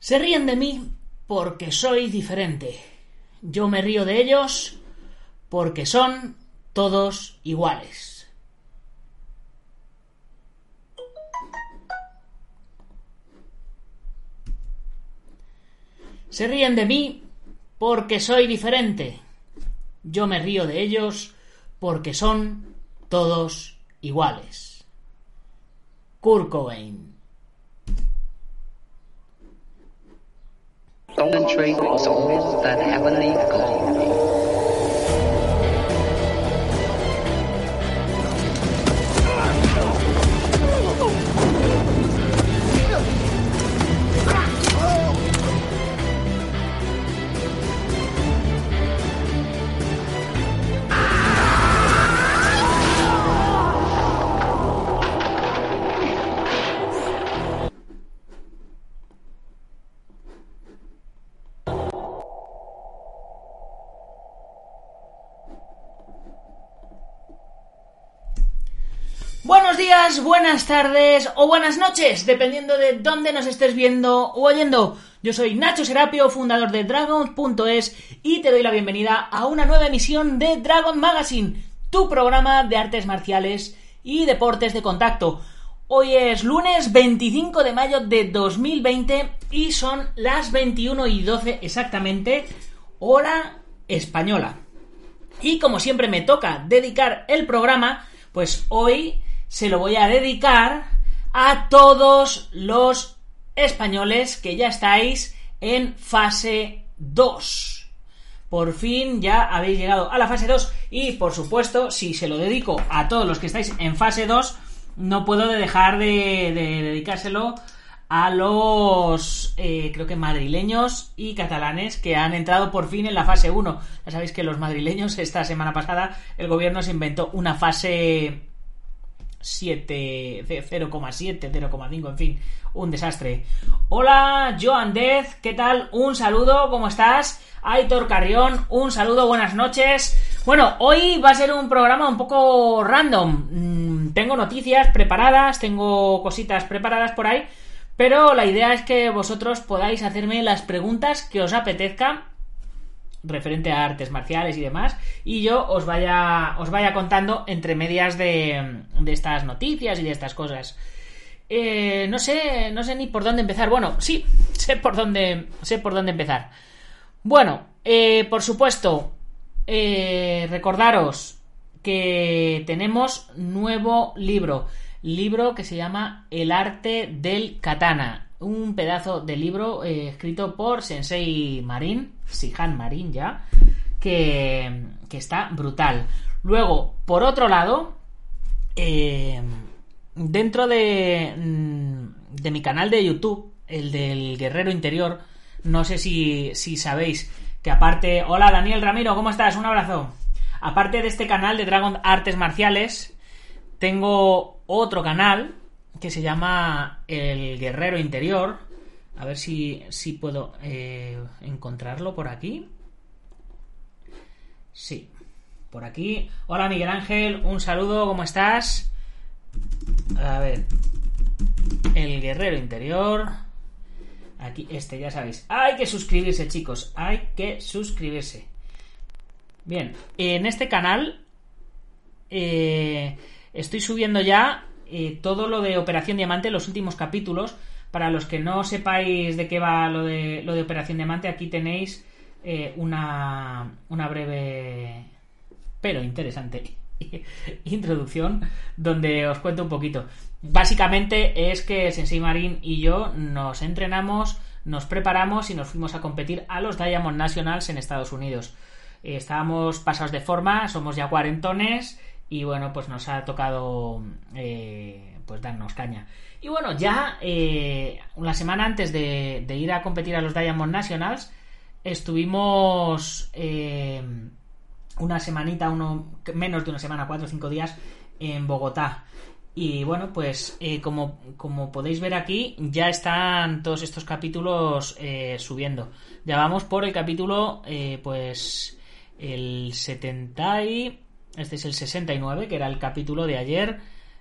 Se ríen de mí porque soy diferente. Yo me río de ellos porque son todos iguales. Se ríen de mí porque soy diferente. Yo me río de ellos porque son todos iguales. Kurt Cobain. Concentrate souls that heavenly glory. Buenas tardes o buenas noches, dependiendo de dónde nos estés viendo o oyendo. Yo soy Nacho Serapio, fundador de Dragon.es y te doy la bienvenida a una nueva emisión de Dragon Magazine, tu programa de artes marciales y deportes de contacto. Hoy es lunes 25 de mayo de 2020 y son las 21 y 12 exactamente, hora española. Y como siempre me toca dedicar el programa, pues hoy se lo voy a dedicar a todos los españoles que ya estáis en fase 2. Por fin ya habéis llegado a la fase 2 y por supuesto si se lo dedico a todos los que estáis en fase 2 no puedo dejar de, de dedicárselo a los eh, creo que madrileños y catalanes que han entrado por fin en la fase 1. Ya sabéis que los madrileños esta semana pasada el gobierno se inventó una fase 7, 0,7, 0,5, en fin, un desastre. Hola, Joan Dez, ¿qué tal? Un saludo, ¿cómo estás? Aitor Carrión, un saludo, buenas noches. Bueno, hoy va a ser un programa un poco random. Mm, tengo noticias preparadas, tengo cositas preparadas por ahí, pero la idea es que vosotros podáis hacerme las preguntas que os apetezca referente a artes marciales y demás y yo os vaya os vaya contando entre medias de, de estas noticias y de estas cosas. Eh, no sé no sé ni por dónde empezar. Bueno sí sé por dónde sé por dónde empezar. Bueno eh, por supuesto eh, recordaros que tenemos nuevo libro libro que se llama El arte del katana un pedazo de libro eh, escrito por Sensei Marin, Sihan Marin ya, que, que está brutal. Luego, por otro lado, eh, dentro de, mm, de mi canal de YouTube, el del Guerrero Interior, no sé si, si sabéis que aparte... Hola Daniel Ramiro, ¿cómo estás? Un abrazo. Aparte de este canal de Dragon Artes Marciales, tengo otro canal que se llama El Guerrero Interior. A ver si, si puedo eh, encontrarlo por aquí. Sí, por aquí. Hola Miguel Ángel, un saludo, ¿cómo estás? A ver. El Guerrero Interior. Aquí, este, ya sabéis. Hay que suscribirse, chicos. Hay que suscribirse. Bien, en este canal eh, estoy subiendo ya eh, todo lo de Operación Diamante, los últimos capítulos. Para los que no sepáis de qué va lo de, lo de Operación Diamante, aquí tenéis eh, una, una breve pero interesante introducción donde os cuento un poquito. Básicamente es que Sensei Marín y yo nos entrenamos, nos preparamos y nos fuimos a competir a los Diamond Nationals en Estados Unidos. Eh, estábamos pasados de forma, somos ya cuarentones y bueno, pues nos ha tocado eh, pues darnos caña. Y bueno, ya eh, una semana antes de, ir a competir a los Diamond Nationals, estuvimos eh, una semanita, uno menos de una semana, cuatro o cinco días en Bogotá. Y bueno, pues eh, como, como, podéis ver aquí, ya están todos estos capítulos eh, subiendo. Ya vamos por el capítulo, eh, pues el 70 y... Este es el 69, que era el capítulo de ayer.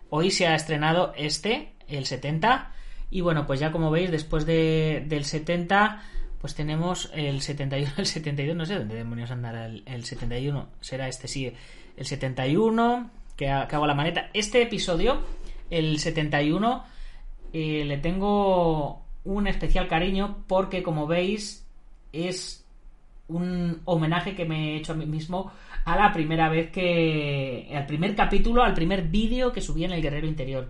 Hoy se ha estrenado este, el 70. Y bueno, pues ya como veis, después de, del 70, pues tenemos el 71, el 72, no sé dónde demonios andará el, el 71, será este, sí, el 71, que, hago la maneta. Este episodio, el 71, eh, le tengo un especial cariño porque como veis es un homenaje que me he hecho a mí mismo a la primera vez que. al primer capítulo, al primer vídeo que subí en el Guerrero Interior.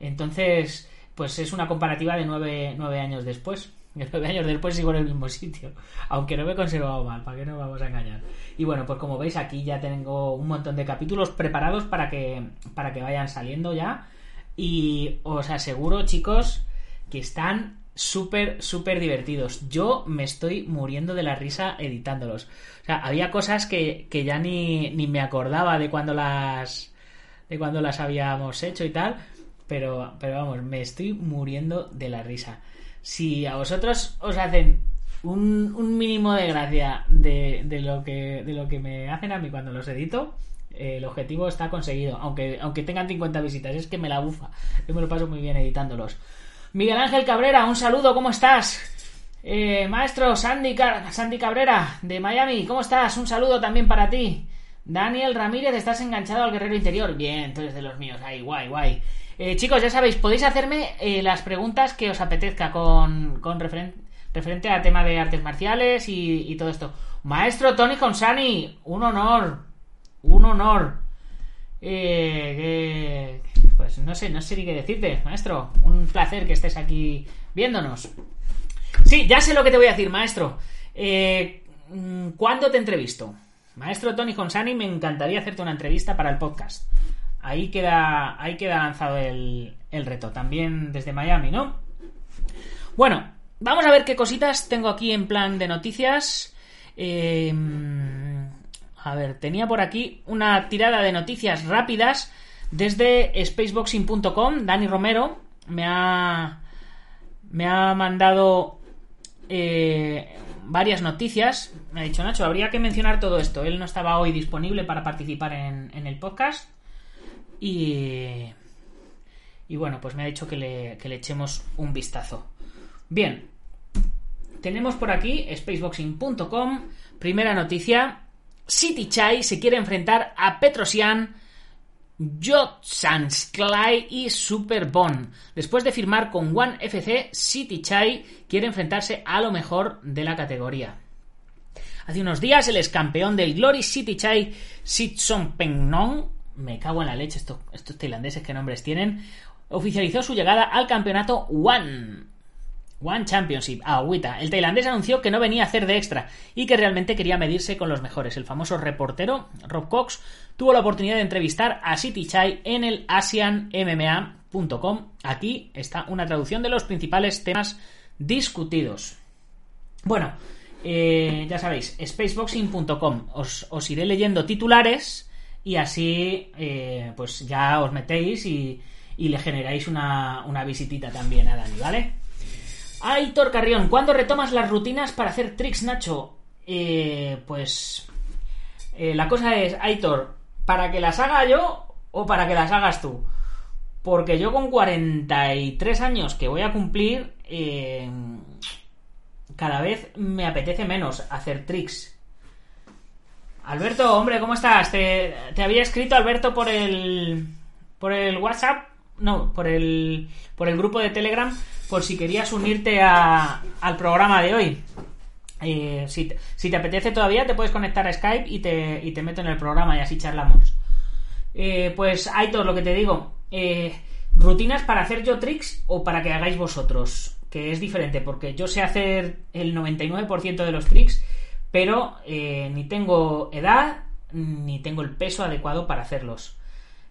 Entonces, pues es una comparativa de nueve, nueve años después. De nueve años después sigo en el mismo sitio. Aunque no me he conservado mal, ¿para qué nos vamos a engañar? Y bueno, pues como veis aquí ya tengo un montón de capítulos preparados para que, para que vayan saliendo ya. Y os aseguro, chicos, que están súper, súper divertidos. Yo me estoy muriendo de la risa editándolos. O sea, había cosas que, que ya ni, ni me acordaba de cuando las de cuando las habíamos hecho y tal. Pero, pero vamos, me estoy muriendo de la risa. Si a vosotros os hacen un, un mínimo de gracia de, de lo que, de lo que me hacen a mí cuando los edito, eh, el objetivo está conseguido. Aunque, aunque tengan 50 visitas, es que me la bufa. Yo me lo paso muy bien editándolos. Miguel Ángel Cabrera, un saludo, ¿cómo estás? Eh, maestro Sandy, Cabrera, de Miami, ¿cómo estás? Un saludo también para ti. Daniel Ramírez, estás enganchado al guerrero interior. Bien, tú eres de los míos. Ay, guay, guay. Eh, chicos, ya sabéis, podéis hacerme eh, las preguntas que os apetezca con, con referen- referente al tema de artes marciales y, y todo esto. Maestro Tony Consani, un honor. Un honor. Eh, que- pues no sé, no sé ni qué decirte, maestro. Un placer que estés aquí viéndonos. Sí, ya sé lo que te voy a decir, maestro. Eh, mm, ¿Cuándo te entrevisto? Maestro Tony Consani, me encantaría hacerte una entrevista para el podcast. Ahí queda, ahí queda lanzado el, el reto. También desde Miami, ¿no? Bueno, vamos a ver qué cositas tengo aquí en plan de noticias. Eh, a ver, tenía por aquí una tirada de noticias rápidas desde spaceboxing.com. Dani Romero me ha, me ha mandado eh, varias noticias. Me ha dicho Nacho, habría que mencionar todo esto. Él no estaba hoy disponible para participar en, en el podcast. Y, y bueno, pues me ha dicho que le, que le echemos un vistazo. Bien, tenemos por aquí spaceboxing.com. Primera noticia. City Chai se quiere enfrentar a Petrosian, Jotsansklai y Superbon. Después de firmar con One FC, City Chai quiere enfrentarse a lo mejor de la categoría. Hace unos días, el ex campeón del Glory City Chai, Sitson Pengnong, me cago en la leche, estos, estos tailandeses qué nombres tienen, oficializó su llegada al campeonato One. One Championship, agüita. El tailandés anunció que no venía a hacer de extra y que realmente quería medirse con los mejores. El famoso reportero Rob Cox tuvo la oportunidad de entrevistar a City Chai en el AsianMMA.com. Aquí está una traducción de los principales temas discutidos. Bueno, eh, ya sabéis, spaceboxing.com. Os, os iré leyendo titulares y así eh, pues ya os metéis y, y le generáis una, una visitita también a Dani, ¿vale? Aitor Carrión, ¿cuándo retomas las rutinas para hacer tricks, Nacho? Eh, pues eh, la cosa es, Aitor, ¿para que las haga yo o para que las hagas tú? Porque yo con 43 años que voy a cumplir, eh, cada vez me apetece menos hacer tricks. Alberto, hombre, ¿cómo estás? Te, te había escrito Alberto por el por el WhatsApp, no, por el por el grupo de Telegram, por si querías unirte a- al programa de hoy. Eh, si, te, apetece todavía, te puedes conectar a Skype y te, meto en el programa y así charlamos. Eh, pues, Aitor, lo que te digo, eh, rutinas para hacer yo tricks o para que hagáis vosotros, que es diferente, porque yo sé hacer el 99% de los tricks, pero ni tengo edad ni tengo el peso adecuado para hacerlos.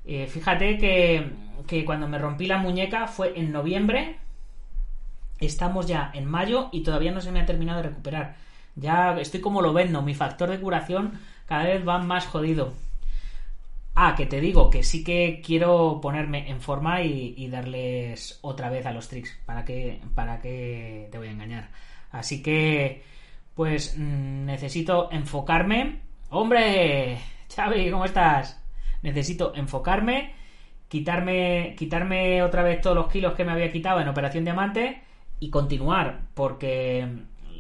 Fíjate que, que cuando me rompí la muñeca fue en noviembre, estamos ya en mayo y todavía no se me ha terminado de recuperar. Ya estoy como lo vendo, mi factor de curación cada vez va más jodido. Ah, que te digo que sí que quiero ponerme en forma y, darles otra vez a los tricks. ¿Para que ¿Para qué te voy a engañar? Así que, pues mm, necesito enfocarme. ¡Hombre! Xavi, ¿cómo estás? Necesito enfocarme quitarme, quitarme otra vez todos los kilos que me había quitado en Operación Diamante y continuar, porque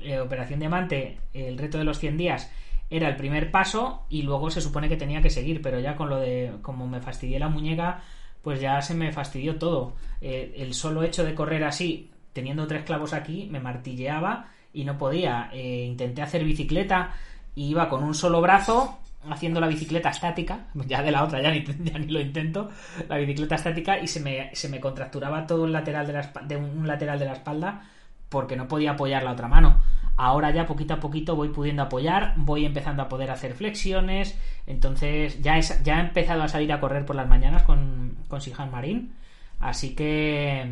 eh, Operación Diamante, el reto de los 100 días, era el primer paso y luego se supone que tenía que seguir, pero ya con lo de como me fastidié la muñeca, pues ya se me fastidió todo. Eh, el solo hecho de correr así, teniendo tres clavos aquí, me martilleaba y no podía. Eh, intenté hacer bicicleta iba con un solo brazo haciendo la bicicleta estática, ya de la otra ya ni, ya ni lo intento, la bicicleta estática y se me, se me contracturaba todo el lateral de, la, un lateral de la espalda porque no podía apoyar la otra mano. Ahora ya poquito a poquito voy pudiendo apoyar, voy empezando a poder hacer flexiones, entonces ya, es, ya he empezado a salir a correr por las mañanas con, con Sihan Marín, así que...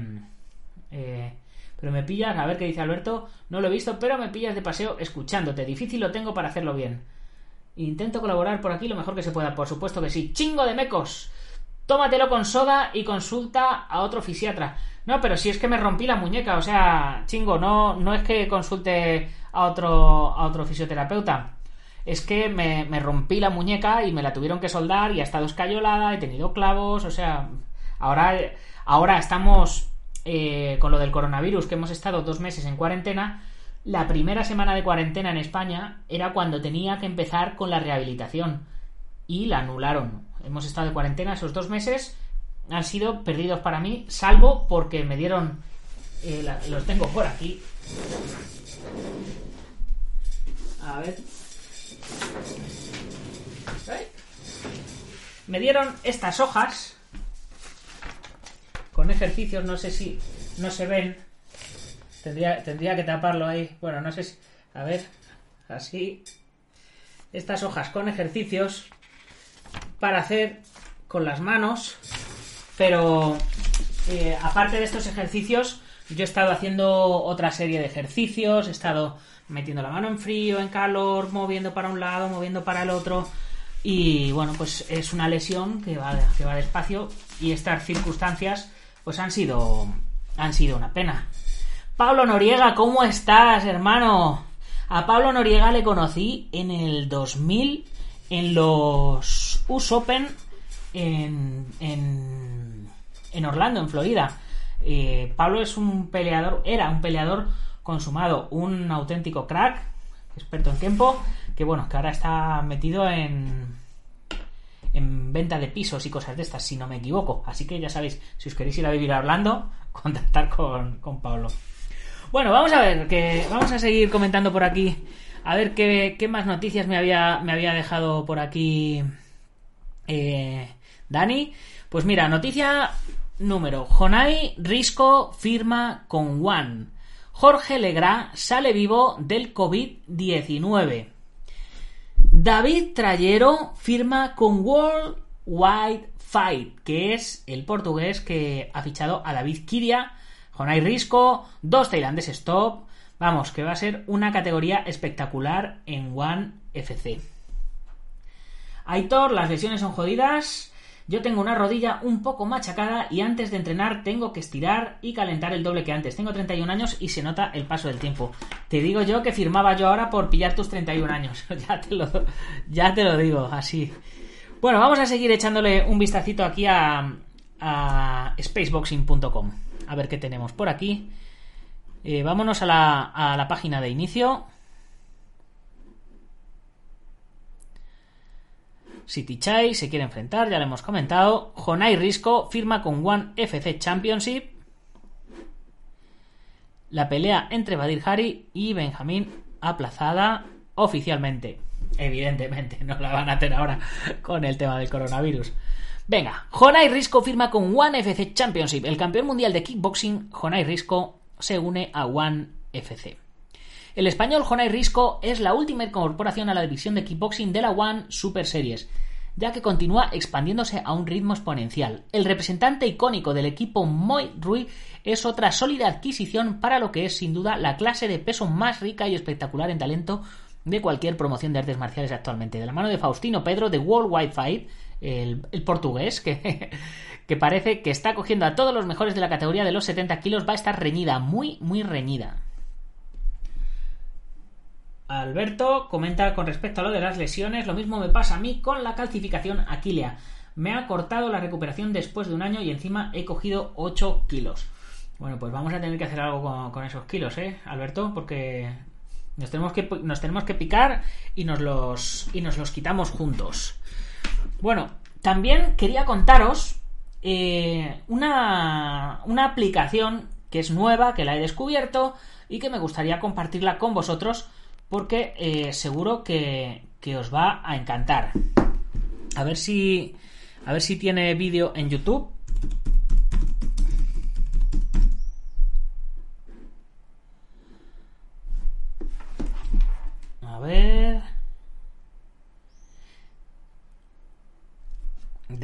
Eh, pero me pillas, a ver qué dice Alberto, no lo he visto, pero me pillas de paseo escuchándote, difícil lo tengo para hacerlo bien. Intento colaborar por aquí lo mejor que se pueda, por supuesto que sí. ¡Chingo de mecos! Tómatelo con soda y consulta a otro fisiatra. No, pero si es que me rompí la muñeca, o sea, chingo, no, no es que consulte a otro, a otro fisioterapeuta. Es que me, rompí la muñeca y me la tuvieron que soldar y ha estado escayolada, he tenido clavos, o sea, ahora, ahora estamos eh, con lo del coronavirus, que hemos estado dos meses en cuarentena, la primera semana de cuarentena en España era cuando tenía que empezar con la rehabilitación y la anularon. Hemos estado de cuarentena esos dos meses, han sido perdidos para mí, salvo porque me dieron... Eh, los tengo por aquí. A ver. Me dieron estas hojas con ejercicios, no sé si no se ven, Tendría, tendría que taparlo ahí. Bueno, no sé si... A ver, así. Estas hojas con ejercicios para hacer con las manos. Pero eh, aparte de estos ejercicios, yo he estado haciendo otra serie de ejercicios. He estado metiendo la mano en frío, en calor, moviendo para un lado, moviendo para el otro. Y bueno, pues es una lesión que va, que va despacio. Y estas circunstancias, pues han sido, han sido una pena. Pablo Noriega, ¿cómo estás, hermano? A Pablo Noriega le conocí en el 2000 en los US Open en, en, Orlando, en Florida. Eh, Pablo es un peleador, era un peleador consumado, un auténtico crack, experto en tiempo, que bueno, que ahora está metido en, en venta de pisos y cosas de estas, si no me equivoco. Así que ya sabéis, si os queréis ir a vivir a Orlando, contactar con, con Pablo. Bueno, vamos a ver, que vamos a seguir comentando por aquí. A ver qué, más noticias me había, me había dejado por aquí eh, Dani. Pues mira, noticia número. Jonai Risco firma con One. Jorge Legra sale vivo del COVID-19. David Trayero firma con World Wide Fight, que es el portugués que ha fichado a David Kiria hay Risco, dos tailandeses stop. Vamos, que va a ser una categoría espectacular en One FC. Aitor, las lesiones son jodidas. Yo tengo una rodilla un poco machacada y antes de entrenar tengo que estirar y calentar el doble que antes. Tengo 31 años y se nota el paso del tiempo. Te digo yo que firmaba yo ahora por pillar tus 31 años. ya, te lo, ya te lo digo, así. Bueno, vamos a seguir echándole un vistacito aquí a spaceboxing.com a ver qué tenemos por aquí. Eh, vámonos a la, a la página de inicio. City Chai se quiere enfrentar, ya lo hemos comentado. Jonai Risco firma con One FC Championship. La pelea entre Badir Hari y Benjamín aplazada oficialmente. Evidentemente, no la van a hacer ahora con el tema del coronavirus. Venga, Jonai Risco firma con One FC Championship. El campeón mundial de kickboxing, Jonai Risco, se une a One FC. El español Jonai Risco es la última incorporación a la división de kickboxing de la One Super Series, ya que continúa expandiéndose a un ritmo exponencial. El representante icónico del equipo Moy Rui es otra sólida adquisición para lo que es sin duda la clase de peso más rica y espectacular en talento de cualquier promoción de artes marciales actualmente. De la mano de Faustino Pedro de World Wide Fight, el, portugués, que, parece que está cogiendo a todos los mejores de la categoría de los 70 kilos, va a estar reñida, muy, muy reñida. Alberto comenta con respecto a lo de las lesiones, lo mismo me pasa a mí con la calcificación aquilea. me ha cortado la recuperación después de un año y encima he cogido 8 kilos. Bueno, pues vamos a tener que hacer algo con, con esos kilos, ¿eh, Alberto? Porque nos tenemos que, nos tenemos que picar y nos, los, y nos los quitamos juntos. Bueno, también quería contaros eh, una, una aplicación que es nueva, que la he descubierto y que me gustaría compartirla con vosotros porque eh, seguro que, que os va a encantar. A ver si, a ver si tiene vídeo en YouTube. A ver.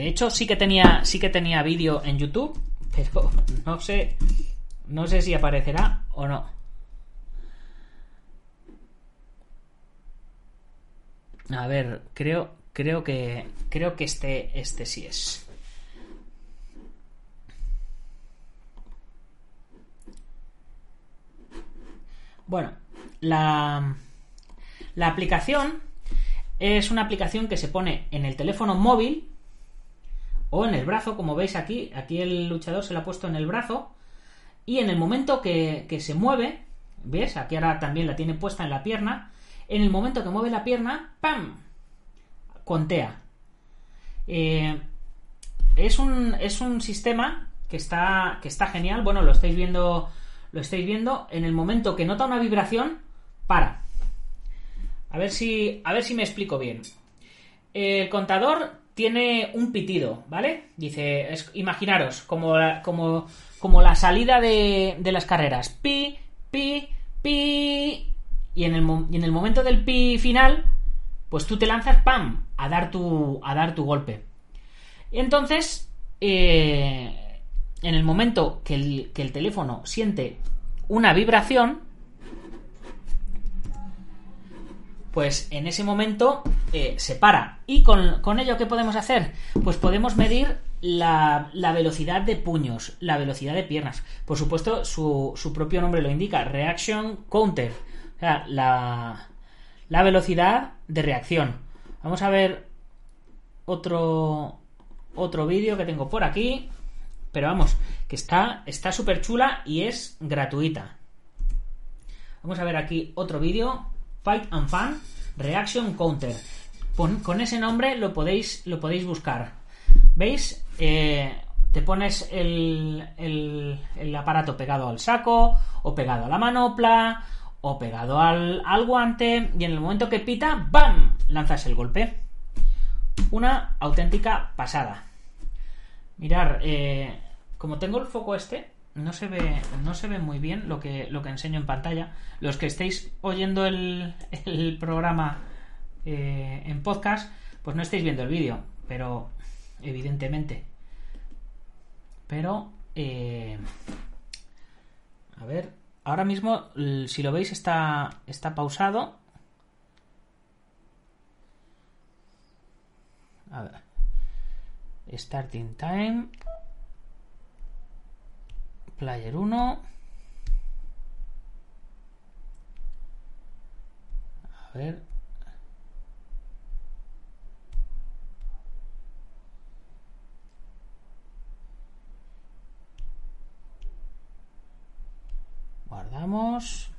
De hecho, sí que tenía, sí que tenía vídeo en YouTube, pero no sé, no sé si aparecerá o no. A ver, creo, creo que, creo que este, este sí es. Bueno, la, la aplicación es una aplicación que se pone en el teléfono móvil o en el brazo, como veis aquí. Aquí el luchador se lo ha puesto en el brazo. Y en el momento que, se mueve, ¿ves? Aquí ahora también la tiene puesta en la pierna. En el momento que mueve la pierna, ¡pam! Contea. Eh, es, un, es un sistema que está, que está genial. Bueno, lo estáis viendo. Lo estáis viendo. En el momento que nota una vibración, para. A ver si. A ver si me explico bien. El contador tiene un pitido, ¿vale? Dice. imaginaros, como la, como, como la salida de, de las carreras. Pi, pi, pi. Y en, el, y en el momento del pi final, pues tú te lanzas, ¡pam! a dar tu, a dar tu golpe. Y entonces, eh, en el momento que el, que el teléfono siente una vibración, pues en ese momento eh, se para. ¿Y con, ello qué podemos hacer? Pues podemos medir la, velocidad de puños, la velocidad de piernas. Por supuesto, su, propio nombre lo indica, Reaction Counter. O sea, la, velocidad de reacción. Vamos a ver otro, otro vídeo que tengo por aquí. Pero vamos, que está está súper chula y es gratuita. Vamos a ver aquí otro vídeo. Fight and Fun Reaction Counter. Con, ese nombre lo podéis, lo podéis buscar. ¿Veis? Eh, te pones el, el- el aparato pegado al saco, o pegado a la manopla, o pegado al, al guante, y en el momento que pita, ¡bam! lanzas el golpe. Una auténtica pasada. Mirar, eh, como tengo el foco este, no se ve, no se ve muy bien lo que, lo que enseño en pantalla. Los que estéis oyendo el, el programa eh, en podcast, pues no estáis viendo el vídeo, pero evidentemente. Pero, eh, a ver, ahora mismo, si lo veis, está, está pausado. A ver. Starting time. Player 1. A ver. Guardamos.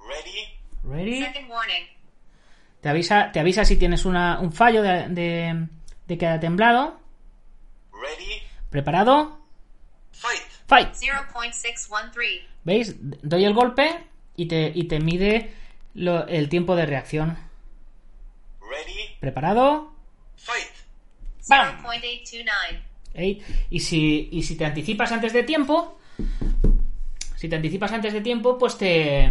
Ready? Ready. Second warning. Te avisa, te avisa si tienes una, un fallo de, de, de que ha temblado. Ready? ¿Preparado? Fight! Fight. 0.613. ¿Veis? Doy el golpe y te, y te mide lo- el tiempo de reacción. Ready? ¿Preparado? Fight! ¡Bam! 0.829. ¿Eh? Y, si, y si te anticipas antes de tiempo, si te anticipas antes de tiempo, pues te,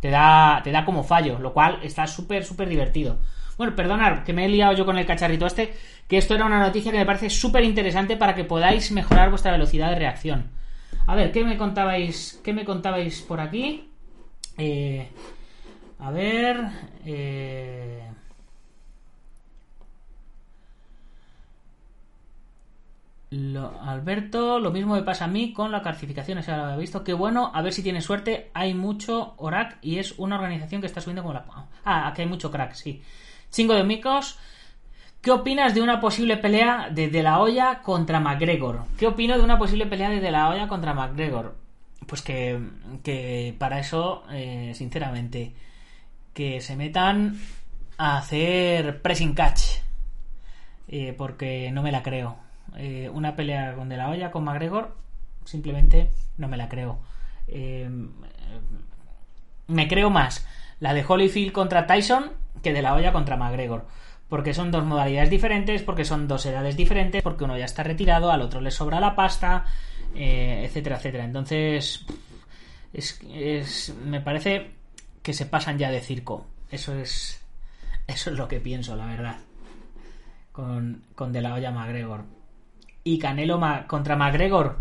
te, da, te da como fallo, lo cual está súper, súper divertido. Bueno, perdonad que me he liado yo con el cacharrito este, que esto era una noticia que me parece súper interesante para que podáis mejorar vuestra velocidad de reacción. A ver, ¿qué me contabais, qué me contabais por aquí? Eh, a ver... Eh, Alberto, lo mismo me pasa a mí con la calcificación, esa lo había visto. Qué bueno, a ver si tienes suerte. Hay mucho ORAC y es una organización que está subiendo como la. Ah, aquí hay mucho crack, sí. Chingo de micos. ¿Qué opinas de una posible pelea de De La Hoya contra McGregor? ¿Qué opino de una posible pelea de De La Hoya contra McGregor? Pues que, que para eso, eh, sinceramente, que se metan a hacer pressing catch. Eh, porque no me la creo. Eh, una pelea con De La Hoya, con McGregor, simplemente no me la creo. Me creo más la de Holyfield contra Tyson que De La Hoya contra McGregor. Porque son dos modalidades diferentes, porque son dos edades diferentes, porque uno ya está retirado, al otro le sobra la pasta, eh, etcétera, etcétera. Entonces, es, es- me parece que se pasan ya de circo. Eso es, eso es lo que pienso, la verdad. Con, con De La Hoya McGregor. Y Canelo contra McGregor,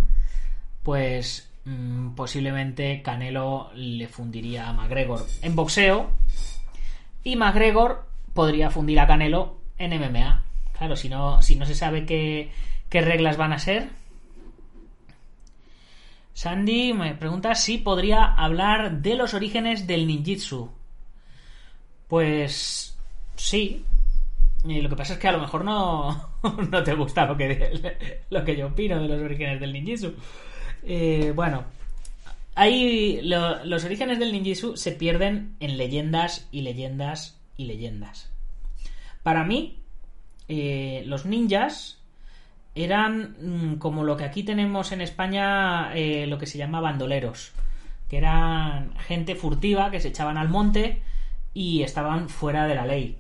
pues mm, posiblemente Canelo le fundiría a McGregor en boxeo y McGregor podría fundir a Canelo en MMA. Claro, si no, si no se sabe qué, qué reglas van a ser. Sandy me pregunta si podría hablar de los orígenes del ninjitsu. Pues sí. Y lo que pasa es que a lo mejor no, no te gusta lo que, lo que yo opino de los orígenes del ninjitsu. Eh, bueno, Ahí lo- los orígenes del ninjitsu se pierden en leyendas y leyendas y leyendas. Para mí, eh, los ninjas eran mm, como lo que aquí tenemos en España, eh, lo que se llama bandoleros, que eran gente furtiva que se echaban al monte y estaban fuera de la ley.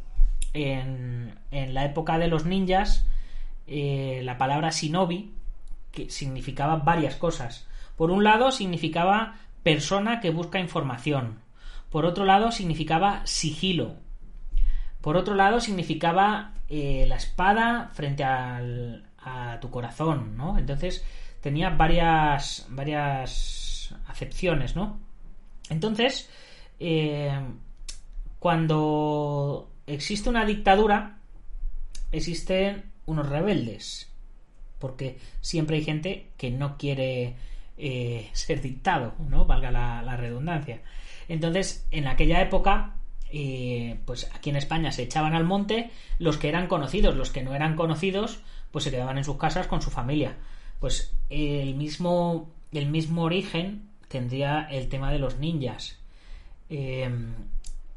En, la época de los ninjas, eh, la palabra shinobi que significaba varias cosas. Por un lado, significaba persona que busca información. Por otro lado, significaba sigilo. Por otro lado, significaba eh, la espada frente al- a tu corazón, ¿no? Entonces, tenía varias, varias acepciones, ¿no? Entonces, eh, cuando existe una dictadura, existen unos rebeldes porque siempre hay gente que no quiere eh, ser dictado, ¿no? Valga la, la redundancia. Entonces, en aquella época, eh, pues aquí en España se echaban al monte los que eran conocidos, los que no eran conocidos, pues se quedaban en sus casas con su familia. Pues el mismo, el mismo origen tendría el tema de los ninjas. Eh,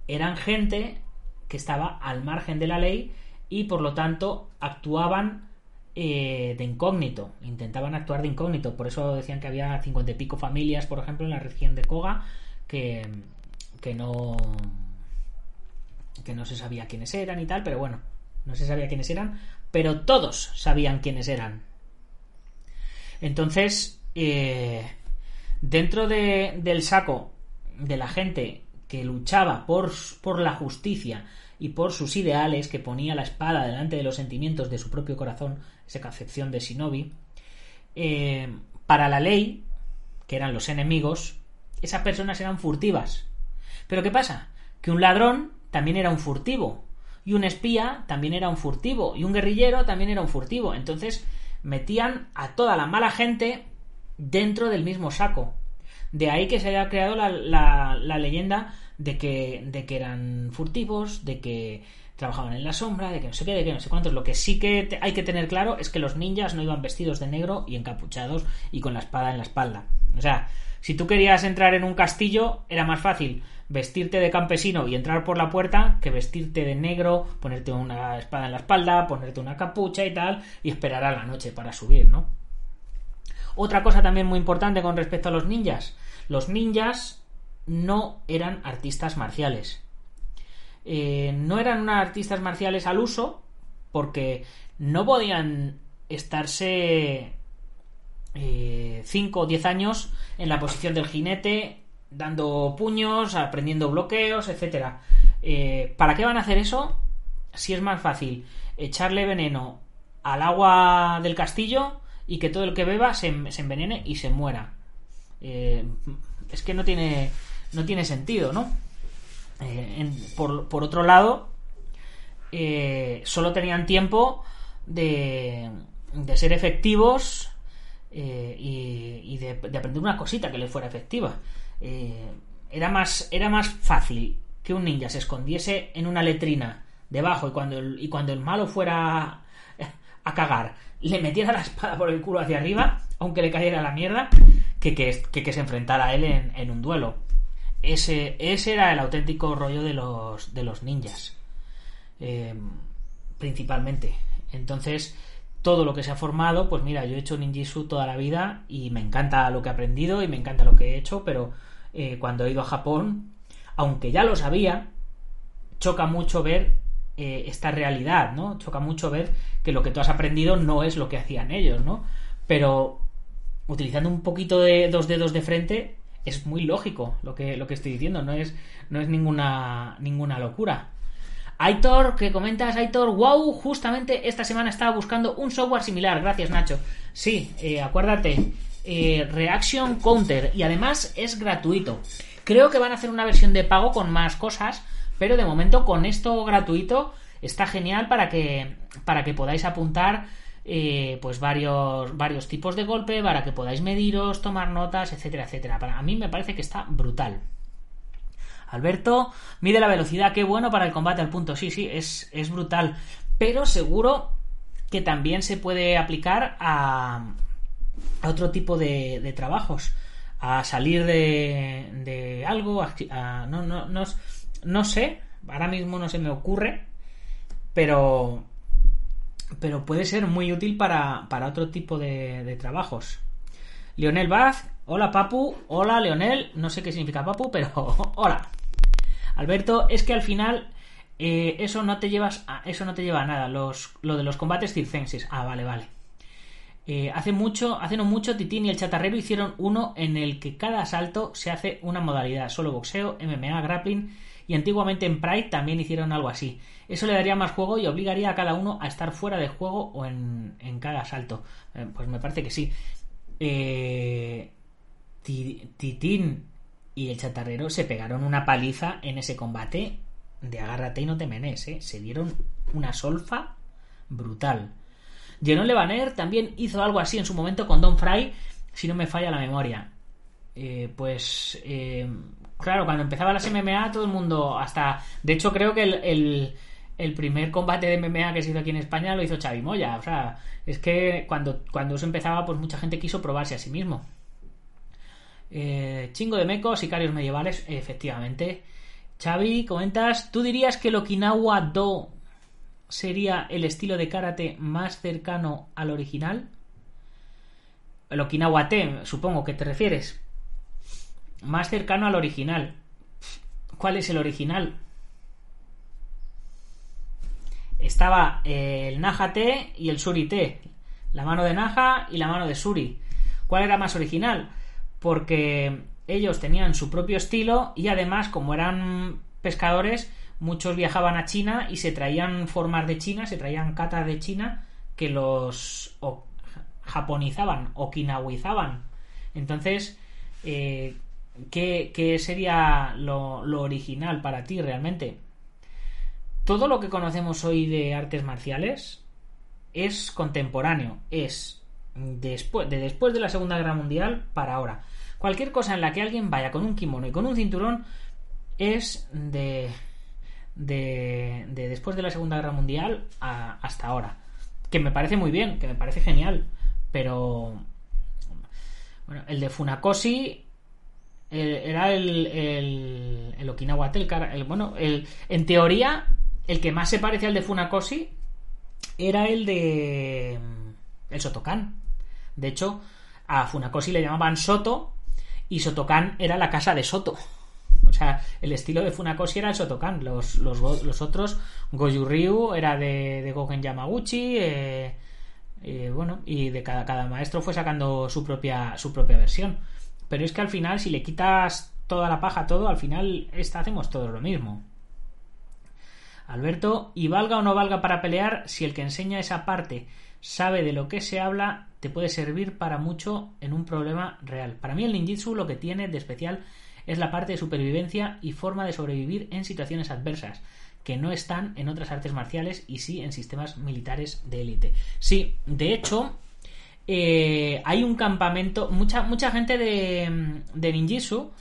eran gente que estaba al margen de la ley y por lo tanto actuaban eh, de incógnito, intentaban actuar de incógnito, por eso decían que había cincuenta y pico familias, por ejemplo, en la región de Koga, que, que no que no se sabía quiénes eran y tal, pero bueno, no se sabía quiénes eran, pero todos sabían quiénes eran. Entonces, eh, dentro de- del saco de la gente que luchaba por, por la justicia y por sus ideales, que ponía la espada delante de los sentimientos de su propio corazón, esa concepción de Shinobi, eh, para la ley, que eran los enemigos, esas personas eran furtivas. Pero ¿qué pasa? Que un ladrón también era un furtivo. Y un espía también era un furtivo. Y un guerrillero también era un furtivo. Entonces metían a toda la mala gente dentro del mismo saco. De ahí que se haya creado la, la- la leyenda de que, de que eran furtivos, de que trabajaban en la sombra, de que no sé qué, de que no sé cuántos. Lo que sí que hay que tener claro es que los ninjas no iban vestidos de negro y encapuchados y con la espada en la espalda. O sea, si tú querías entrar en un castillo, era más fácil vestirte de campesino y entrar por la puerta que vestirte de negro, ponerte una espada en la espalda, ponerte una capucha y tal, y esperar a la noche para subir, ¿no? Otra cosa también muy importante con respecto a los ninjas. Los ninjas no eran artistas marciales. Eh, no eran artistas marciales al uso porque no podían estarse 5 o 10 años en la posición del jinete, dando puños, aprendiendo bloqueos, etcétera. Eh, ¿Para qué van a hacer eso? Si es más fácil echarle veneno al agua del castillo y que todo el que beba se, envenene y se muera. Eh, es que no tiene, no tiene sentido, ¿no? Eh, en- por, por otro lado, eh, solo tenían tiempo de, de ser efectivos eh, y, y de, de aprender una cosita que le fuera efectiva. Eh, era, más, era más fácil que un ninja se escondiese en una letrina debajo y cuando el, y cuando el malo fuera a cagar le metiera la espada por el culo hacia arriba, aunque le cayera la mierda, que que, que, se enfrentara a él en, en un duelo. Ese, ese era el auténtico rollo de los, de los ninjas. Eh, principalmente. Entonces, todo lo que se ha formado, pues mira, yo he hecho ninjitsu toda la vida y me encanta lo que he aprendido y me encanta lo que he hecho, pero eh, cuando he ido a Japón, aunque ya lo sabía, choca mucho ver eh, esta realidad, ¿no? Choca mucho ver que lo que tú has aprendido no es lo que hacían ellos, ¿no? Pero utilizando un poquito de dos dedos de frente, es muy lógico lo que, lo que estoy diciendo, no es, no es ninguna, ninguna locura. Aitor, que comentas, Aitor, wow, justamente esta semana estaba buscando un software similar, gracias Nacho. Sí, eh, acuérdate, eh, Reaction Counter, y además es gratuito. Creo que van a hacer una versión de pago con más cosas, pero de momento con esto gratuito está genial para que, para que podáis apuntar eh, pues varios, varios tipos de golpe, para que podáis mediros, tomar notas, etcétera, etcétera. A mí me parece que está brutal. Alberto, mide la velocidad, qué bueno para el combate al punto. Sí, sí, es, es brutal. Pero seguro que también se puede aplicar a, a otro tipo de, trabajos. A salir de, de algo, a, no, no, no, no sé, ahora mismo no se me ocurre, pero pero puede ser muy útil para, para otro tipo de, trabajos. Lionel Baz, hola Papu, hola Leonel, no sé qué significa Papu, pero hola. Alberto, es que al final eh, eso no te llevas eso no te lleva a nada, los, lo de los combates circenses. Ah, vale, vale. Eh, hace mucho, hace no mucho, Titín y el Chatarrero hicieron uno en el que cada asalto se hace una modalidad, solo boxeo, MMA, grappling y antiguamente en Pride también hicieron algo así. Eso le daría más juego y obligaría a cada uno a estar fuera de juego o en, en cada asalto. Eh, pues me parece que sí. Titín y el chatarrero se pegaron una paliza en ese combate de agárrate y no te menes, ¿eh? Se dieron una solfa brutal. Jenon Levaner también hizo algo así en su momento con Don Fry, si no me falla la memoria. Eh, pues eh, claro, cuando empezaba las MMA todo el mundo hasta... De hecho creo que el, el, el, primer combate de MMA que se hizo aquí en España lo hizo Xavi Moya. O sea, es que cuando, cuando eso empezaba pues mucha gente quiso probarse a sí mismo. Eh, chingo de mecos, sicarios medievales, efectivamente. Xavi, comentas, ¿tú dirías que el Okinawa Do sería el estilo de karate más cercano al original? El Okinawa Te, supongo que te refieres. Más cercano al original. ¿Cuál es el original? Estaba el Naja Te y el Suri Te. La mano de Naja y la mano de Suri. ¿Cuál era más original? Porque ellos tenían su propio estilo y además, como eran pescadores, muchos viajaban a China y se traían formas de China, se traían katas de China que los o, japonizaban, okinawizaban. Entonces, eh, ¿qué, ¿qué, sería lo, original para ti realmente? Todo lo que conocemos hoy de artes marciales es contemporáneo, es después de, después de la Segunda Guerra Mundial para ahora. Cualquier cosa en la que alguien vaya con un kimono y con un cinturón es de, de, de después de la Segunda Guerra Mundial hasta ahora. Que me parece muy bien, que me parece genial, pero bueno, el de Funakoshi el, era el, el, Okinawa el, bueno, el, en teoría el que más se parece al de Funakoshi era el de el Sotokan. De hecho, a Funakoshi le llamaban Soto y Sotokan era la casa de Soto. O sea, el estilo de Funakoshi era el Sotokan. Los, otros, Goju Ryu era de, de Yamaguchi. Eh, eh, bueno, y de cada, cada maestro fue sacando su propia, su propia versión. Pero es que al final, si le quitas toda la paja todo, al final esta hacemos todo lo mismo. Alberto, y valga o no valga para pelear, si el que enseña esa parte sabe de lo que se habla, te puede servir para mucho en un problema real. Para mí el ninjitsu lo que tiene de especial es la parte de supervivencia y forma de sobrevivir en situaciones adversas. que no están en otras artes marciales y sí en sistemas militares de élite. Sí, de hecho, eh, hay un campamento, mucha, mucha gente de, de ninjitsu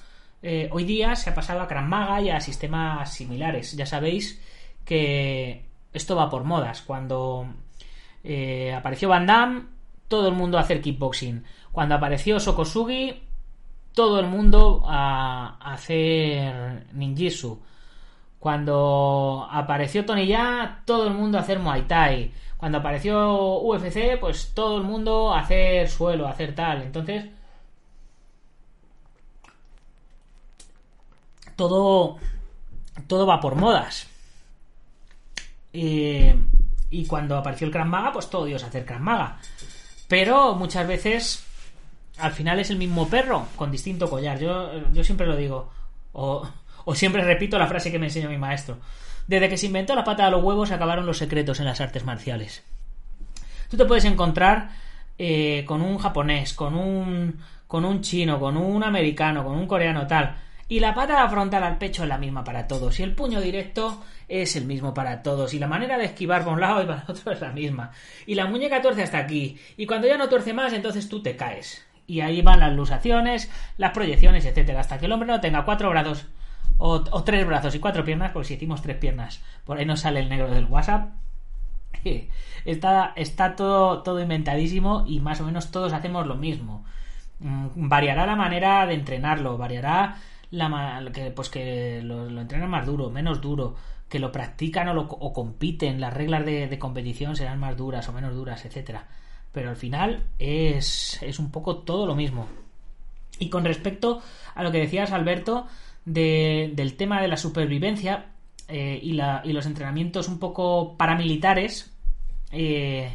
eh, hoy día se ha pasado a Krav Maga y a sistemas similares. Ya sabéis que esto va por modas. Cuando eh, apareció Van Damme, todo el mundo a hacer kickboxing. Cuando apareció Sokosugi, todo el mundo a, hacer ninjitsu. Cuando apareció Tony Ya, todo el mundo a hacer Muay Thai. Cuando apareció UFC, pues todo el mundo a hacer suelo, a hacer tal. Entonces, todo, todo va por modas. Eh, y cuando apareció el Krav Maga, pues todo Dios hacer Krav Maga. Pero muchas veces, al final es el mismo perro con distinto collar. Yo, yo siempre lo digo. O, o siempre repito la frase que me enseñó mi maestro. Desde que se inventó la pata de los huevos acabaron los secretos en las artes marciales. Tú te puedes encontrar eh, con un japonés, con un, con un chino, con un americano, con un coreano tal. Y la patada frontal al pecho es la misma para todos. Y el puño directo es el mismo para todos. Y la manera de esquivar para un lado y para el otro es la misma. Y la muñeca tuerce hasta aquí. Y cuando ya no tuerce más, entonces tú te caes. Y ahí van las lusaciones, las proyecciones, etcétera. Hasta que el hombre no tenga cuatro brazos o, tres brazos y cuatro piernas, porque si hicimos tres piernas, por ahí no sale el negro del WhatsApp. Está, está todo, todo inventadísimo y más o menos todos hacemos lo mismo. Mm, Variará la manera de entrenarlo, variará la pues que lo, lo entrenan más duro, menos duro, que lo practican o, lo, compiten, las reglas de, competición serán más duras o menos duras, etcétera. Pero al final es, es un poco todo lo mismo. Y con respecto a lo que decías, Alberto, de- del tema de la supervivencia eh, y, la- y los entrenamientos un poco paramilitares, eh,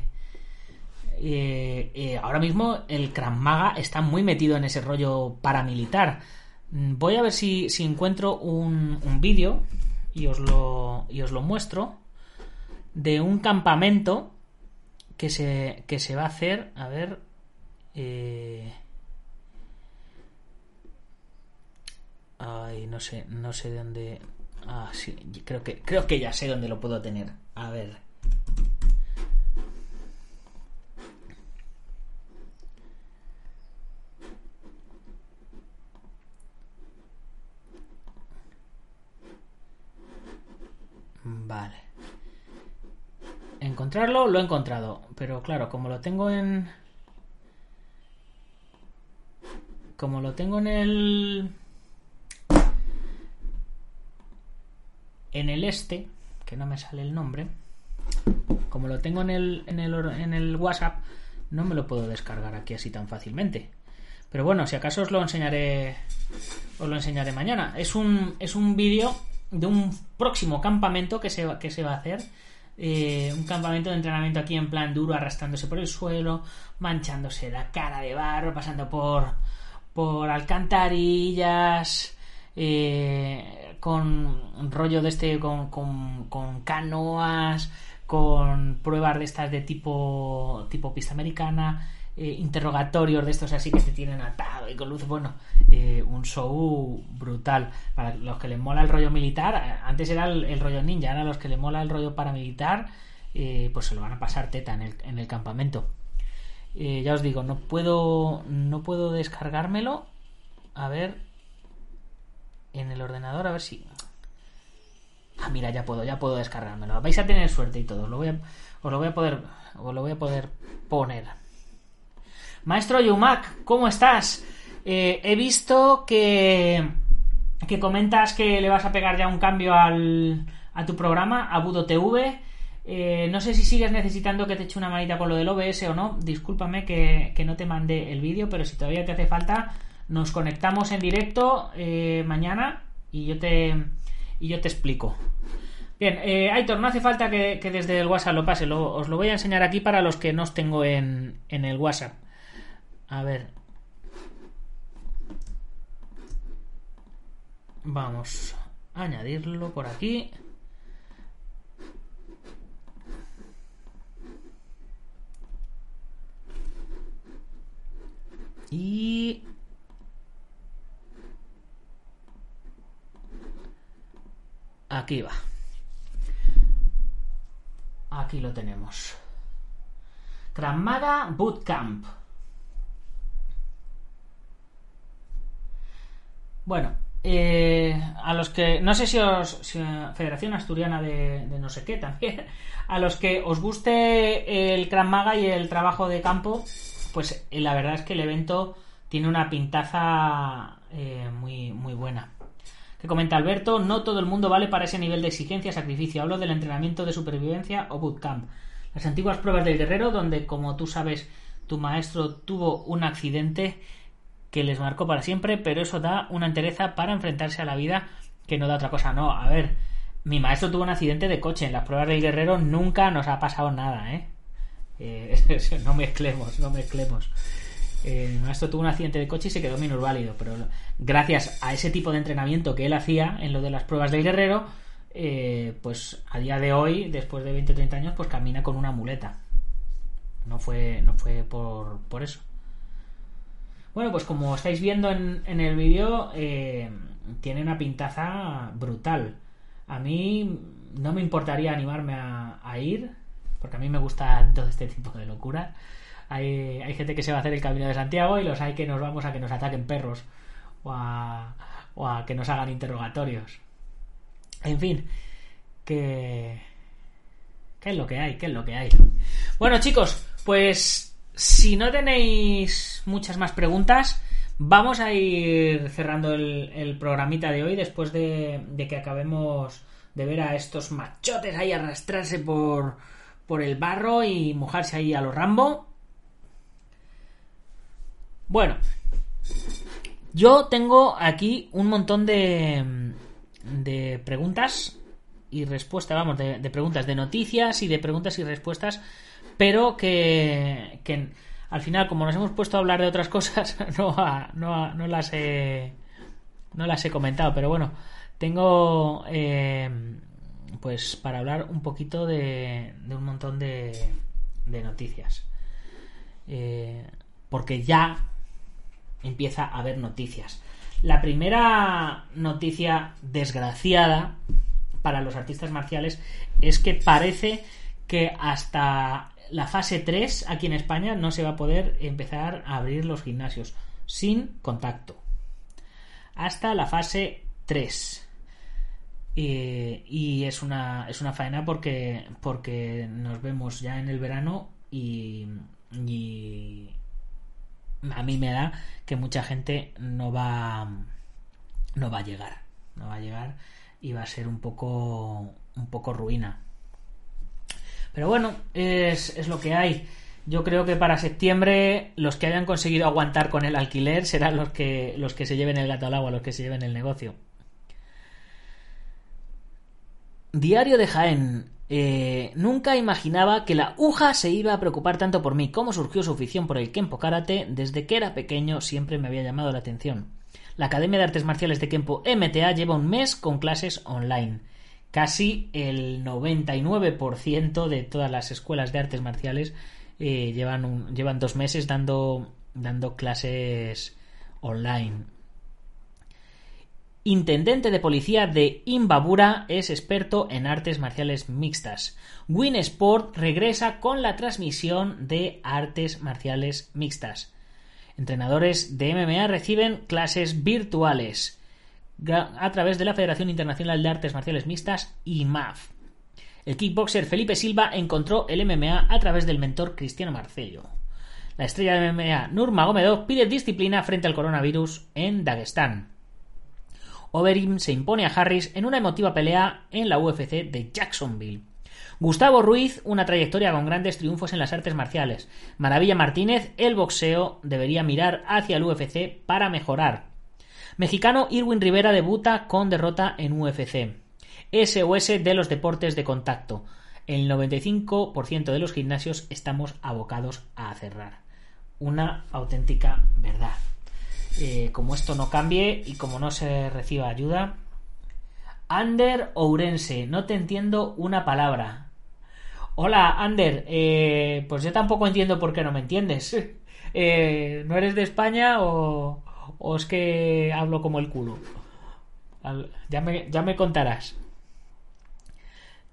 eh, ahora mismo el Krav Maga está muy metido en ese rollo paramilitar. Mm, Voy a ver si, si encuentro un, un vídeo y os, lo, y os lo muestro de un campamento que se, que se va a hacer. A ver. eh, Ay, no sé, no sé de dónde. Ah, sí, creo que, creo que ya sé dónde lo puedo tener. A ver. Vale. Encontrarlo, lo he encontrado. Pero claro, como lo tengo en. Como lo tengo en el. En el este, que no me sale el nombre. Como lo tengo en el, en el, en el WhatsApp, no me lo puedo descargar aquí así tan fácilmente. Pero bueno, si acaso os lo enseñaré. Os lo enseñaré mañana. Es un, es un vídeo de un próximo campamento que se, va- que se va a hacer. Eh, un campamento de entrenamiento aquí en plan duro, arrastrándose por el suelo, manchándose la cara de barro, pasando por, por alcantarillas, eh, con rollo de este, con, con, con canoas, con pruebas de estas de tipo, tipo pista americana, eh, interrogatorios de estos así que te tienen atado y con luz, bueno, eh, un show brutal. Para los que les mola el rollo militar, eh, antes era el, rollo ninja, ahora los que les mola el rollo paramilitar, eh, pues se lo van a pasar teta en el, en el campamento. Eh, ya os digo, no puedo, no puedo descargármelo. A ver, en el ordenador, a ver si. Ah, mira, ya puedo, ya puedo descargármelo. Vais a tener suerte y todo. Lo os lo voy a poder, os lo voy a poder poner. Maestro Yumak, ¿cómo estás? Eh, he visto que que comentas que le vas a pegar ya un cambio al, a tu programa, a Budo TV. Eh, no sé si sigues necesitando que te eche una manita con lo del OBS o no. Discúlpame que, que no te mandé el vídeo, pero si todavía te hace falta, nos conectamos en directo eh, mañana y yo te y yo te explico. Bien, eh, Aitor, no hace falta que, que desde el WhatsApp lo pase, os lo voy a enseñar aquí para los que no os tengo en, en el WhatsApp. A ver. Vamos a añadirlo por aquí. Y aquí va. aquí lo tenemos. Bootcamp. Bueno, eh, a los que. No sé si os. Federación Asturiana de, de no sé qué también. A los que os guste el Krav Maga y el trabajo de campo, pues eh, la verdad es que el evento tiene una pintaza eh, muy, muy buena. Que comenta Alberto, no todo el mundo vale para ese nivel de exigencia, sacrificio. Hablo del entrenamiento de supervivencia o bootcamp. Las antiguas pruebas del guerrero, donde, como tú sabes, tu maestro tuvo un accidente que les marcó para siempre, pero eso da una entereza para enfrentarse a la vida que no da otra cosa. No, a ver, mi maestro tuvo un accidente de coche. En las pruebas del guerrero nunca nos ha pasado nada, ¿eh? Eh, no mezclemos, no mezclemos. Eh, mi maestro tuvo un accidente de coche y se quedó minusválido, pero gracias a ese tipo de entrenamiento que él hacía en lo de las pruebas del guerrero, eh, pues a día de hoy, después de 20 o 30 años, pues camina con una muleta. No fue, no fue por, por eso. Bueno, pues como estáis viendo en, en el vídeo, eh, tiene una pintaza brutal. A mí no me importaría animarme a, ir, porque a mí me gusta todo este tipo de locuras. Hay, hay gente que se va a hacer el camino de Santiago y los hay que nos vamos a que nos ataquen perros o a, o a que nos hagan interrogatorios. En fin, que... ¿Qué es lo que hay? ¿Qué es lo que hay? Bueno, chicos, pues si no tenéis muchas más preguntas, vamos a ir cerrando el, programita de hoy después de, que acabemos de ver a estos machotes ahí arrastrarse por, por el barro y mojarse ahí a los Rambo. Bueno, yo tengo aquí un montón de, de preguntas y respuestas, vamos, de preguntas, de noticias y de preguntas y respuestas, pero que, que al final, como nos hemos puesto a hablar de otras cosas, no, no, no las he no las he comentado, pero bueno, tengo eh, pues para hablar un poquito de, de un montón de, de noticias. Eh, porque ya empieza a haber noticias. La primera noticia desgraciada para los artistas marciales es que parece que hasta la fase 3 aquí en España no se va a poder empezar a abrir los gimnasios sin contacto. Hasta la fase 3. Eh, y es una, es una faena porque, porque nos vemos ya en el verano y, y a mí me da que mucha gente no va no va a llegar no va a llegar y va a ser un poco un poco ruina pero bueno es, es lo que hay yo creo que para septiembre los que hayan conseguido aguantar con el alquiler serán los que los que se lleven el gato al agua los que se lleven el negocio Diario de Jaén. Eh, nunca imaginaba que la UJA se iba a preocupar tanto por mí. ¿Cómo surgió su afición por el Kempo Karate? Desde que era pequeño siempre me había llamado la atención. La Academia de Artes Marciales de Kempo MTA lleva un mes con clases online. Casi el 99% de todas las escuelas de artes marciales eh, llevan, llevan dos meses dando, dando clases online. Intendente de policía de Imbabura es experto en artes marciales mixtas. Win Sport regresa con la transmisión de artes marciales mixtas. Entrenadores de MMA reciben clases virtuales a través de la Federación Internacional de Artes Marciales Mixtas IMAF. El kickboxer Felipe Silva encontró el MMA a través del mentor Cristiano Marcello. La estrella de MMA Nurmagomedov pide disciplina frente al coronavirus en Dagestán. Overeem se impone a Harris en una emotiva pelea en la UFC de Jacksonville. Gustavo Ruiz, una trayectoria con grandes triunfos en las artes marciales. Maravilla Martínez, el boxeo debería mirar hacia el UFC para mejorar. Mexicano Irwin Rivera debuta con derrota en UFC. SOS de los deportes de contacto. El 95% de los gimnasios estamos abocados a cerrar. Una auténtica verdad. Eh, como esto no cambie y como no se reciba ayuda. Ander Ourense, no te entiendo una palabra. Hola, Ander, eh, pues yo tampoco entiendo por qué no me entiendes. Eh, ¿No eres de España o, o es que hablo como el culo? Ya, me, ya me contarás.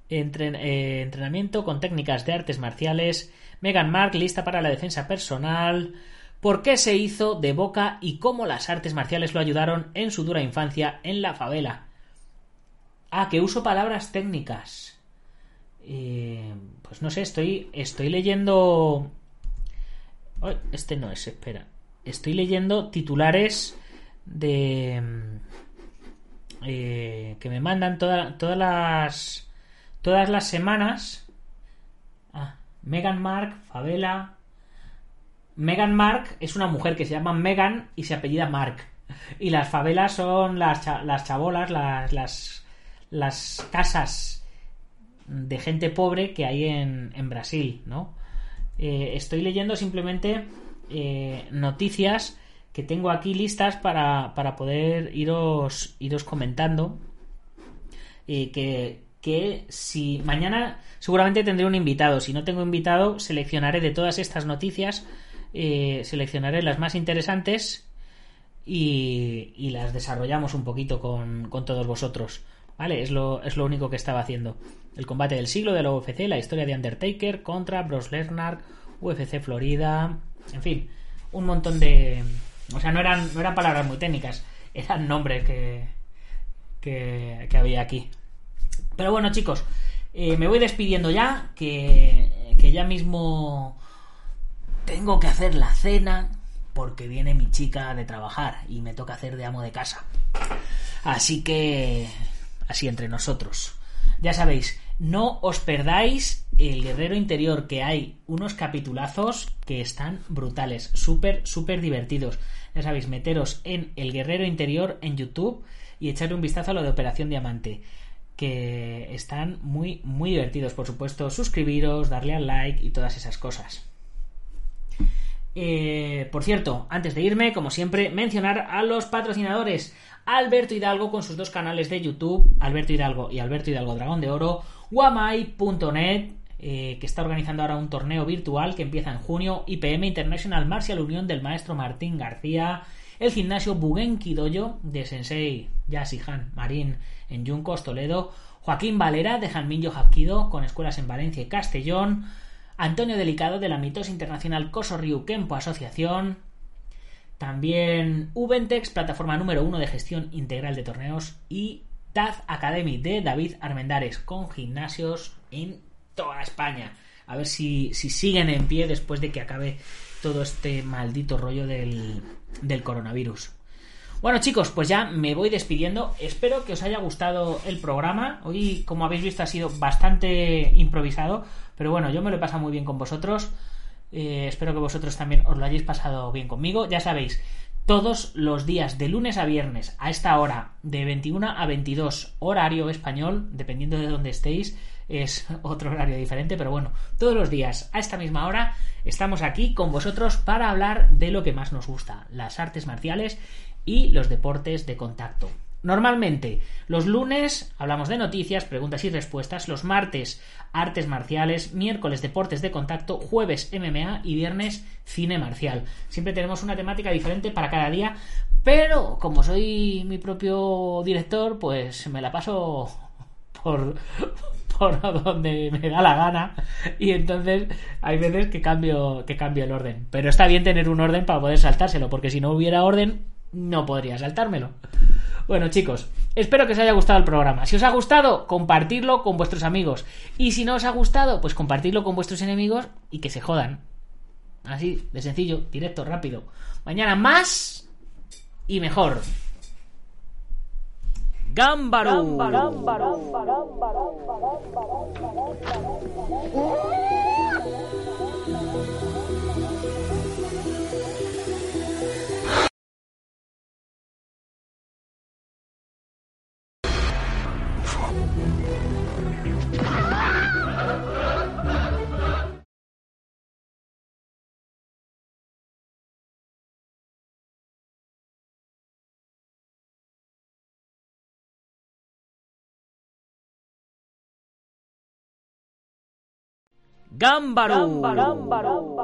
Entren- eh, entrenamiento con técnicas de artes marciales. Meghan Markle lista para la defensa personal. ¿Por qué se hizo de boca y cómo las artes marciales lo ayudaron en su dura infancia en la favela? Ah, que uso palabras técnicas. Eh, pues no sé, estoy, estoy leyendo. Ay, este no es, espera. Estoy leyendo titulares de. mm, eh, que me mandan toda- todas las. Todas las semanas. Ah, Megan Mark, Favela. Megan Mark es una mujer que se llama Megan y se apellida Mark. Y las favelas son las, las chabolas, las, las, las casas de gente pobre que hay en, en Brasil, ¿no? Eh, estoy leyendo simplemente eh, noticias que tengo aquí listas para, para poder iros, iros comentando. Eh, que, que si mañana seguramente tendré un invitado. Si no tengo invitado, seleccionaré de todas estas noticias, eh, seleccionaré las más interesantes y, y las desarrollamos un poquito con, con todos vosotros. ¿Vale? Es lo, es lo único que estaba haciendo. El combate del siglo de la UFC, la historia de Undertaker contra Bros Lesnar, UFC Florida, en fin, un montón de... O sea, no eran, no eran palabras muy técnicas, eran nombres que, que, había aquí. Pero bueno, chicos, eh, me voy despidiendo ya, que, que ya mismo tengo que hacer la cena porque viene mi chica de trabajar y me toca hacer de amo de casa. Así que, así entre nosotros. Ya sabéis, no os perdáis el guerrero interior, que hay unos capitulazos que están brutales, súper, súper divertidos. Ya sabéis, meteros en el guerrero interior en YouTube y echarle un vistazo a lo de Operación Diamante que están muy muy divertidos por supuesto suscribiros darle al like y todas esas cosas eh, por cierto, antes de irme, como siempre, mencionar a los patrocinadores. Alberto Hidalgo con sus dos canales de YouTube, Alberto Hidalgo y Alberto Hidalgo Dragón de Oro, Guamai.net, eh, que está organizando ahora un torneo virtual que empieza en junio, IPM International Martial Unión del maestro Martín García, el gimnasio Bugenki Dojo de Sensei Yasihan Marín en Yuncos, Toledo, Joaquín Valera de Janminyo Hapkido con escuelas en Valencia y Castellón, Antonio Delicado de la Mitos Internacional Coso Ryu Kempo Asociación, también Ubentex, plataforma número uno de gestión integral de torneos, y Academy de David Armendares, con gimnasios en toda España. A ver si, si siguen en pie después de que acabe todo este maldito rollo del, del coronavirus. Bueno chicos, pues ya me voy despidiendo. Espero que os haya gustado el programa. Hoy, como habéis visto, ha sido bastante improvisado. Pero bueno, yo me lo he pasado muy bien con vosotros. Eh, espero que vosotros también os lo hayáis pasado bien conmigo. Ya sabéis, todos los días de lunes a viernes a esta hora, de 21 a 22, horario español, dependiendo de dónde estéis, es otro horario diferente, pero bueno, todos los días a esta misma hora estamos aquí con vosotros para hablar de lo que más nos gusta, las artes marciales y los deportes de contacto. Normalmente, los lunes hablamos de noticias, preguntas y respuestas, los martes artes marciales, miércoles deportes de contacto, jueves MMA y viernes cine marcial. Siempre tenemos una temática diferente para cada día, pero como soy mi propio director, pues me la paso por, por donde me da la gana. Y entonces hay veces que cambio que cambio el orden. Pero está bien tener un orden para poder saltárselo porque si no hubiera orden no podría saltármelo bueno chicos espero que os haya gustado el programa. Si os ha gustado compartirlo con vuestros amigos. Y si no os ha gustado pues compartirlo con vuestros enemigos y que se jodan. Así de sencillo directo rápido. Mañana más y mejor. Gámbaro. Gámbaro.